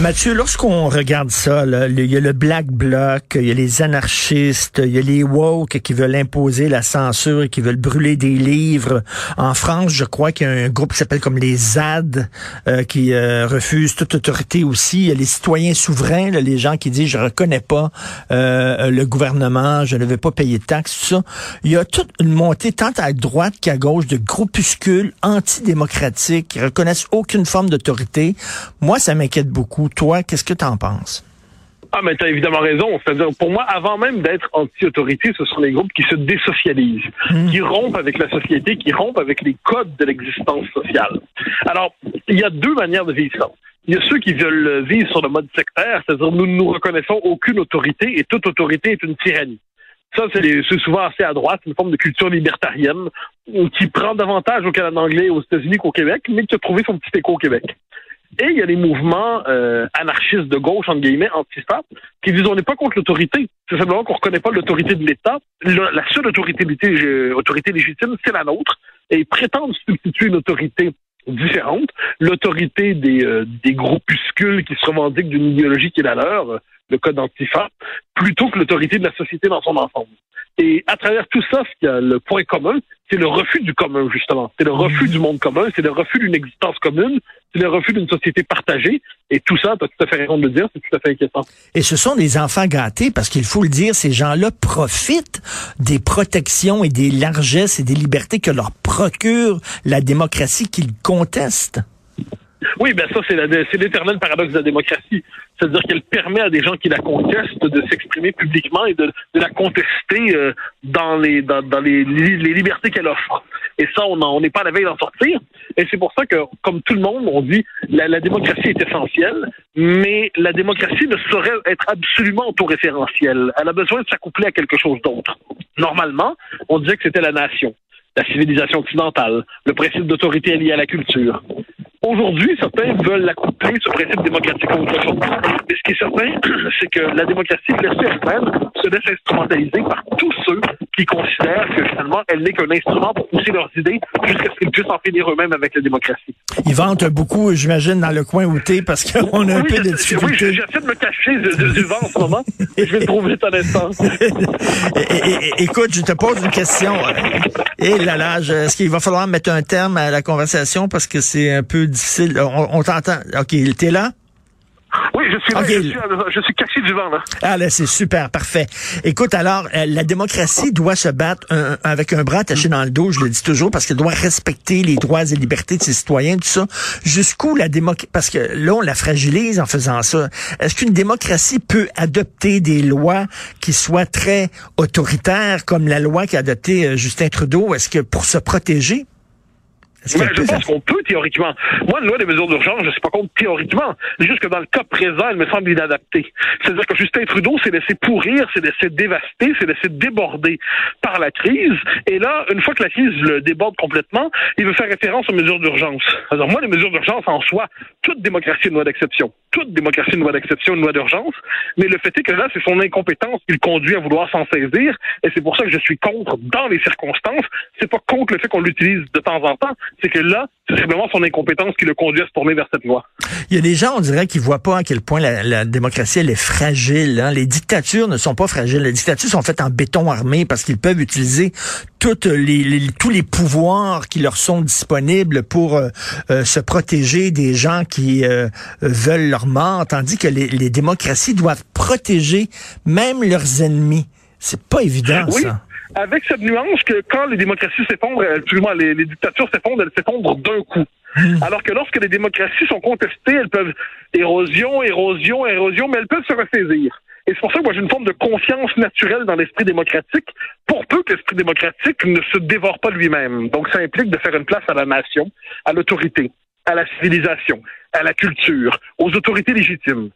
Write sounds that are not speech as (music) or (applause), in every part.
Mathieu, lorsqu'on regarde ça, il y a le Black Bloc, il y a les anarchistes, il y a les woke qui veulent imposer la censure et qui veulent brûler des livres. En France, je crois qu'il y a un groupe qui s'appelle comme les ZAD euh, qui euh, refuse toute autorité aussi. Il y a les citoyens souverains, là, les gens qui disent je reconnais pas euh, le gouvernement, je ne vais pas payer de taxes, tout ça. Il y a toute une montée tant à droite qu'à gauche de groupuscules antidémocratiques qui reconnaissent aucune forme d'autorité. Moi, ça m'inquiète beaucoup. Toi, qu'est-ce que tu en penses? Ah, mais tu as évidemment raison. C'est-à-dire, pour moi, avant même d'être anti-autorité, ce sont les groupes qui se désocialisent, qui rompent avec la société, qui rompent avec les codes de l'existence sociale. Alors, il y a deux manières de vivre ça. Il y a ceux qui veulent vivre sur le mode sectaire, c'est-à-dire nous ne nous reconnaissons aucune autorité et toute autorité est une tyrannie. Ça, c'est souvent assez à droite, une forme de culture libertarienne qui prend davantage au Canada anglais aux États-Unis qu'au Québec, mais qui a trouvé son petit écho au Québec. Et il y a les mouvements euh, anarchistes de gauche, entre guillemets, anti qui disent on n'est pas contre l'autorité. C'est simplement qu'on ne reconnaît pas l'autorité de l'État. La seule autorité, autorité légitime, c'est la nôtre. Et ils prétendent substituer une autorité différente, l'autorité des, euh, des groupuscules qui se revendiquent d'une idéologie qui est la leur, le code antifa, plutôt que l'autorité de la société dans son ensemble. Et à travers tout ça, ce qu'il y a le point commun, c'est le refus du commun, justement. C'est le refus du monde commun, c'est le refus d'une existence commune, c'est le refus d'une société partagée. Et tout ça, tu as tout à fait raison de le dire, c'est tout à fait inquiétant. Et ce sont des enfants gâtés, parce qu'il faut le dire, ces gens-là profitent des protections et des largesses et des libertés que leur procure la démocratie qu'ils contestent. Oui, ben ça, c'est l'éternel paradoxe de la démocratie. C'est-à-dire qu'elle permet à des gens qui la contestent de s'exprimer publiquement et de, la contester euh, dans les, libertés qu'elle offre. Et ça, on n'est pas à la veille d'en sortir. Et c'est pour ça que, comme tout le monde, on dit la, la démocratie est essentielle, mais la démocratie ne saurait être absolument autoréférentielle. Elle a besoin de s'accoupler à quelque chose d'autre. Normalement, on disait que c'était la nation, la civilisation occidentale, le principe d'autorité lié à la culture. Aujourd'hui, certains veulent accoupler ce principe démocratique à autre chose. Mais ce qui est certain, (clears throat) c'est que la démocratie laissée elle-même se laisse instrumentaliser par tous ceux qui considèrent que finalement, elle n'est qu'un instrument pour pousser leurs idées jusqu'à ce qu'ils puissent en finir eux-mêmes avec la démocratie. Ils vantent beaucoup, j'imagine, dans le coin où t'es, parce qu'on a un peu de difficulté. Oui, j'essaie de me cacher du, vent en ce moment, et je vais le trouver à l'instant. (laughs) Écoute, je te pose une question. Et là là, est-ce qu'il va falloir mettre un terme à la conversation parce que c'est un peu difficile? On, t'entend. OK, t'es là? Oui, je suis, là, je, suis, caché du vent, là. Ah, là, c'est super, parfait. Écoute, alors, euh, la démocratie doit se battre avec un bras attaché dans le dos, je le dis toujours, parce qu'elle doit respecter les droits et libertés de ses citoyens, tout ça. Jusqu'où la démocratie, parce que là, on la fragilise en faisant ça. Est-ce qu'une démocratie peut adopter des lois qui soient très autoritaires, comme la loi qu'a adoptée euh, Justin Trudeau? Est-ce que pour se protéger? Je pense qu'on peut théoriquement. Moi, une loi des mesures d'urgence, je suis pas contre théoriquement. C'est juste que dans le cas présent, elle me semble inadaptée. C'est-à-dire que Justin Trudeau s'est laissé pourrir, s'est laissé dévaster, s'est laissé déborder par la crise. Et là, une fois que la crise le déborde complètement, il veut faire référence aux mesures d'urgence. Alors moi, les mesures d'urgence en soi, toute démocratie est une loi d'exception. Toute démocratie est une loi d'exception, une loi d'urgence. Mais le fait est que là, c'est son incompétence qui le conduit à vouloir s'en saisir. Et c'est pour ça que je suis contre dans les circonstances. C'est pas contre le fait qu'on l'utilise de temps en temps c'est que là, c'est simplement son incompétence qui le conduit à se tourner vers cette voie. Il y a des gens, on dirait, qui voient pas à quel point la, démocratie, elle est fragile. Hein. Les dictatures ne sont pas fragiles. Les dictatures sont faites en béton armé parce qu'ils peuvent utiliser toutes les, tous les pouvoirs qui leur sont disponibles pour euh, euh, se protéger des gens qui euh, veulent leur mort, tandis que les, les démocraties doivent protéger même leurs ennemis. C'est pas évident, oui. ça avec cette nuance que quand les démocraties s'effondrent, excusez-moi, les, les dictatures s'effondrent, elles s'effondrent d'un coup. Hmm. Alors que lorsque les démocraties sont contestées, elles peuvent érosion, érosion, érosion, mais elles peuvent se ressaisir. Et c'est pour ça que moi j'ai une forme de confiance naturelle dans l'esprit démocratique, pour peu que l'esprit démocratique ne se dévore pas lui-même. Donc ça implique de faire une place à la nation, à l'autorité, à la civilisation, à la culture, aux autorités légitimes.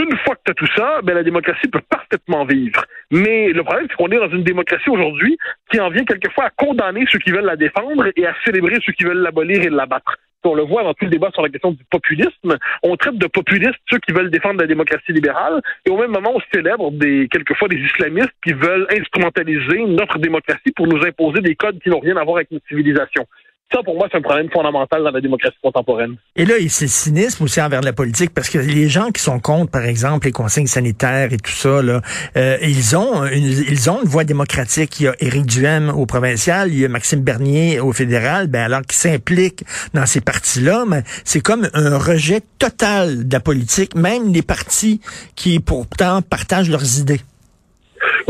Une fois que tu as tout ça, ben, la démocratie peut parfaitement vivre. Mais le problème, c'est qu'on est dans une démocratie aujourd'hui qui en vient quelquefois à condamner ceux qui veulent la défendre et à célébrer ceux qui veulent l'abolir et l'abattre. On le voit dans tout le débat sur la question du populisme. On traite de populistes ceux qui veulent défendre la démocratie libérale et au même moment, on célèbre des, quelquefois des islamistes qui veulent instrumentaliser notre démocratie pour nous imposer des codes qui n'ont rien à voir avec notre civilisation. Ça, pour moi, c'est un problème fondamental dans la démocratie contemporaine. Et là, c'est cynisme aussi envers la politique, parce que les gens qui sont contre, par exemple, les consignes sanitaires et tout ça, là, euh, ils ont une, ils ont une voix démocratique. Il y a Éric Duhem au provincial, il y a Maxime Bernier au fédéral, ben alors qu'ils s'impliquent dans ces partis-là, mais c'est comme un rejet total de la politique, même les partis qui pourtant partagent leurs idées.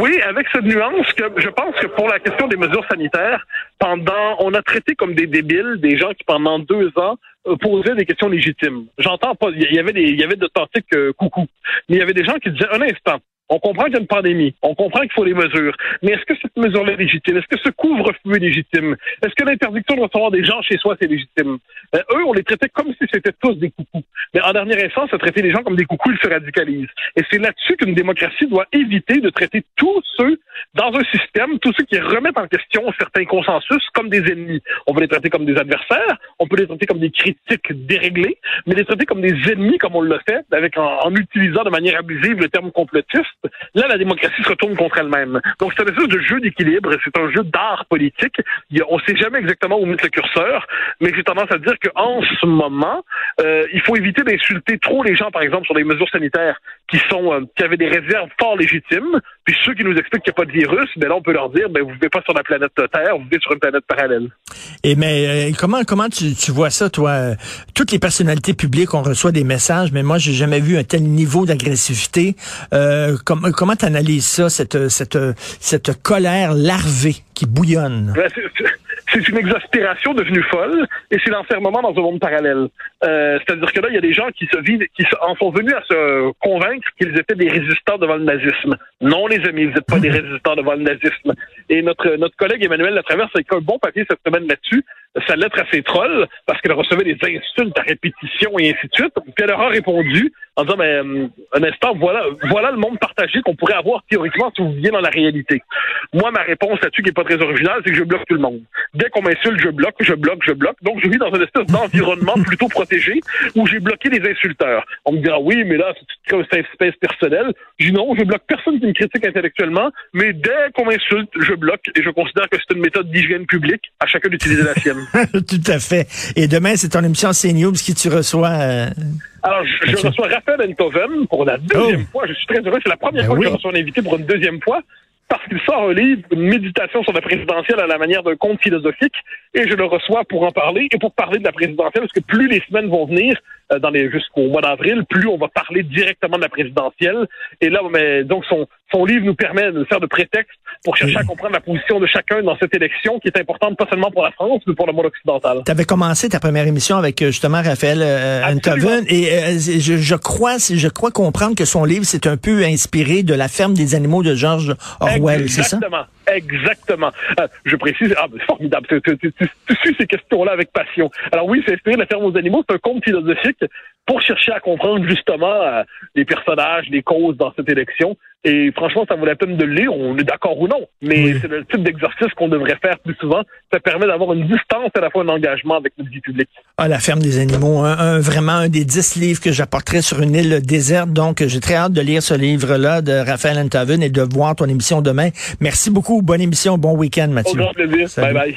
Oui, avec cette nuance que je pense que pour la question des mesures sanitaires, pendant, on a traité comme des débiles des gens qui pendant deux ans posaient des questions légitimes. J'entends pas, il y avait des, il y avait d'authentiques euh, coucou, mais il y avait des gens qui disaient un instant. On comprend qu'il y a une pandémie. On comprend qu'il faut les mesures. Mais est-ce que cette mesure-là est légitime? Est-ce que ce couvre-feu est légitime? Est-ce que l'interdiction de recevoir des gens chez soi, c'est légitime? Euh, eux, on les traitait comme si c'était tous des coucous. Mais en dernière instance, traiter les gens comme des coucous, ils se radicalisent. Et c'est là-dessus qu'une démocratie doit éviter de traiter tous ceux dans un système, tous ceux qui remettent en question certains consensus comme des ennemis. On peut les traiter comme des adversaires, on peut les traiter comme des critiques déréglés, mais les traiter comme des ennemis comme on le fait, avec en, utilisant de manière abusive le terme complotiste Là, la démocratie se retourne contre elle-même. Donc, c'est un jeu d'équilibre, c'est un jeu d'art politique. on ne sait jamais exactement où mettre le curseur, mais j'ai tendance à dire qu'en ce moment, euh, il faut éviter d'insulter trop les gens, par exemple, sur les mesures sanitaires qui sont euh, qui avaient des réserves fort légitimes. Puis ceux qui nous expliquent qu'il n'y a pas de virus, ben là, on peut leur dire, ben vous vivez pas sur la planète Terre, vous vivez sur une planète parallèle. Et mais euh, comment comment tu, tu vois ça, toi Toutes les personnalités publiques, on reçoit des messages, mais moi, j'ai jamais vu un tel niveau d'agressivité. Euh, comment tu analyses ça, cette, cette, cette colère larvée qui bouillonne? Ben, c'est une exaspération devenue folle et c'est l'enfermement dans un monde parallèle. Euh, C'est-à-dire que là, il y a des gens qui se vivent, qui en sont venus à se convaincre qu'ils étaient des résistants devant le nazisme. Non, les amis, vous n'êtes pas des (laughs) résistants devant le nazisme. Et notre notre collègue Emmanuel Latraverse a écrit un bon papier cette semaine là-dessus sa lettre à ses trolls parce qu'elle recevait des insultes à répétition et ainsi de suite. Puis elle leur a répondu en disant, mais euh, un instant, voilà, voilà le monde partagé qu'on pourrait avoir théoriquement si vous viviez dans la réalité. Moi, ma réponse là-dessus, qui est pas très originale, c'est que je bloque tout le monde. Dès qu'on m'insulte, je bloque, je bloque, je bloque. Donc, je vis dans une espèce d'environnement (laughs) plutôt protégé où j'ai bloqué les insulteurs. On me dira, oui, mais là, c'est une espèce personnelle. Je dis non, je bloque personne qui me critique intellectuellement, mais dès qu'on m'insulte, je bloque et je considère que c'est une méthode d'hygiène publique à chacun d'utiliser la sienne. (laughs) Tout à fait. Et demain, c'est ton émission CNews qui tu reçois. Euh, Alors, je, reçois Raphaël Enthoven pour la deuxième oh. fois. Je suis très heureux. C'est la première ben fois que je reçois un invité pour une deuxième fois parce qu'il sort un livre, une méditation sur la présidentielle à la manière d'un conte philosophique, et je le reçois pour en parler et pour parler de la présidentielle, parce que plus les semaines vont venir, dans les jusqu'au mois d'avril, plus on va parler directement de la présidentielle. Et là, mais donc son son livre nous permet de faire de prétexte pour chercher à comprendre la position de chacun dans cette élection qui est importante pas seulement pour la France, mais pour le monde occidental. Tu avais commencé ta première émission avec euh, justement Raphaël euh, et euh, je, je, crois je crois comprendre que son livre c'est un peu inspiré de La ferme des animaux de George Orwell, c'est ça? Exactement. Exactement. je précise, ah, c'est formidable. Tu, suis ces questions-là avec passion. Alors oui, c'est inspiré de la ferme aux animaux. C'est un conte philosophique pour chercher à comprendre justement les personnages, les causes dans cette élection. Et franchement, ça vaut la peine de le lire, on est d'accord ou non. Mais c'est le type d'exercice qu'on devrait faire plus souvent. Ça permet d'avoir une distance à la fois un engagement avec notre vie publique. Ah, la ferme des animaux, un, vraiment un des dix livres que j'apporterai sur une île déserte. Donc, j'ai très hâte de lire ce livre-là de Raphaël Antaven et de voir ton émission demain. Merci beaucoup. Bonne émission, bon week-end, Mathieu. Au grand plaisir. Bye bye.